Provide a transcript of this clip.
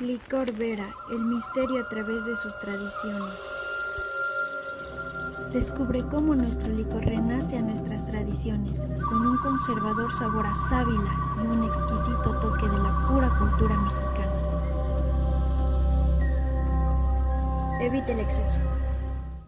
Licor Vera, el misterio a través de sus tradiciones. Descubre cómo nuestro licor renace a nuestras tradiciones, con un conservador sabor a sábila y un exquisito toque de la pura cultura mexicana. Evite el exceso.